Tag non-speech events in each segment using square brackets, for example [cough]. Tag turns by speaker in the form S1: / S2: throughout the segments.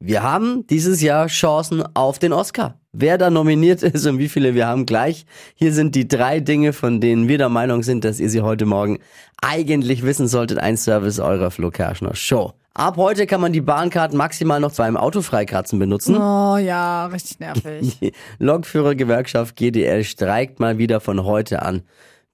S1: Wir haben dieses Jahr Chancen auf den Oscar. Wer da nominiert ist und wie viele wir haben gleich. Hier sind die drei Dinge, von denen wir der Meinung sind, dass ihr sie heute Morgen eigentlich wissen solltet. Ein Service eurer Flo Kerschner Show. Ab heute kann man die Bahncard maximal noch beim Autofreikratzen benutzen.
S2: Oh ja, richtig nervig. [laughs]
S1: Die Lokführergewerkschaft GDL streikt mal wieder von heute an.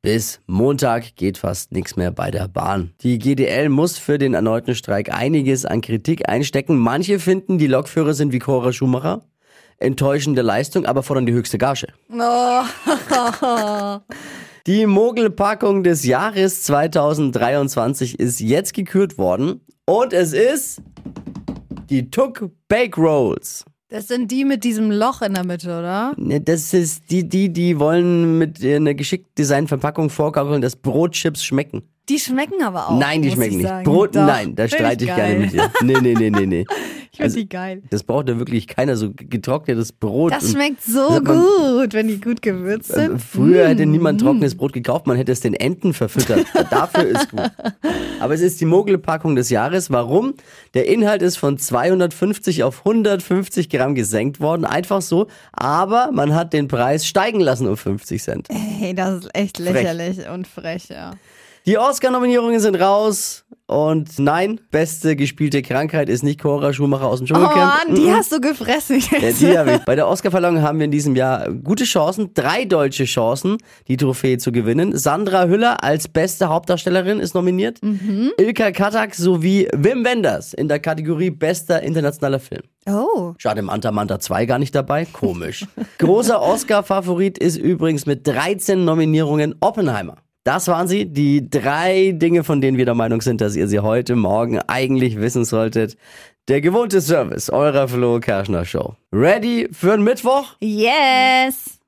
S1: Bis Montag geht fast nichts mehr bei der Bahn. Die GDL muss für den erneuten Streik einiges an Kritik einstecken. Manche finden, die Lokführer sind wie Cora Schumacher. Enttäuschende Leistung, aber fordern die höchste Gage.
S2: Oh. [laughs]
S1: Die Mogelpackung des Jahres 2023 ist jetzt gekürt worden und es ist die Tuck Bake Rolls.
S2: Das sind die mit diesem Loch in der Mitte, oder?
S1: Das ist die, die, die wollen mit einer geschickt designten Verpackung vorgaukeln, dass Brotchips schmecken.
S2: Die schmecken aber auch.
S1: nein, die schmecken
S2: ich
S1: nicht.
S2: sagen.
S1: Brot,
S2: Doch,
S1: nein, da streite ich
S2: geil.
S1: gerne mit dir. Nee, nee, nee, nee, nee. [laughs]
S2: Ich finde
S1: Also-
S2: die geil.
S1: Das braucht ja wirklich keiner, so getrocknetes Brot.
S2: Das schmeckt so
S1: man-
S2: gut, wenn die gut gewürzt
S1: Also
S2: sind.
S1: früher hätte
S2: Mm.
S1: niemand trockenes Brot gekauft, man hätte es den Enten verfüttert. [laughs] Dafür ist gut. Aber es ist die Mogelpackung des Jahres. Warum? Der Inhalt ist von 250 auf 150 Gramm gesenkt worden. Einfach so. Aber man hat den Preis steigen lassen um 50 Cent.
S2: Hey, das ist echt lächerlich und frech, ja.
S1: Die Oscar-Nominierungen sind raus. Und nein, beste gespielte Krankheit ist nicht Cora Schumacher aus dem
S2: Oh
S1: Dschungelcamp.
S2: Mann, die
S1: Mhm.
S2: hast du gefressen.
S1: Ja, die habe ich. Bei der Oscarverleihung haben wir in diesem Jahr gute Chancen, drei deutsche Chancen, die Trophäe zu gewinnen. Sandra Hüller als beste Hauptdarstellerin ist nominiert. Ilka Katak sowie Wim Wenders in der Kategorie bester internationaler Film.
S2: Oh.
S1: Schade, Manta Manta 2 gar nicht dabei. Komisch. Großer Oscar-Favorit ist übrigens mit 13 Nominierungen Oppenheimer. Das waren sie, die drei Dinge, von denen wir der Meinung sind, dass ihr sie heute Morgen eigentlich wissen solltet. Der gewohnte Service eurer Flo Kerschner Show. Ready für den Mittwoch?
S2: Yes.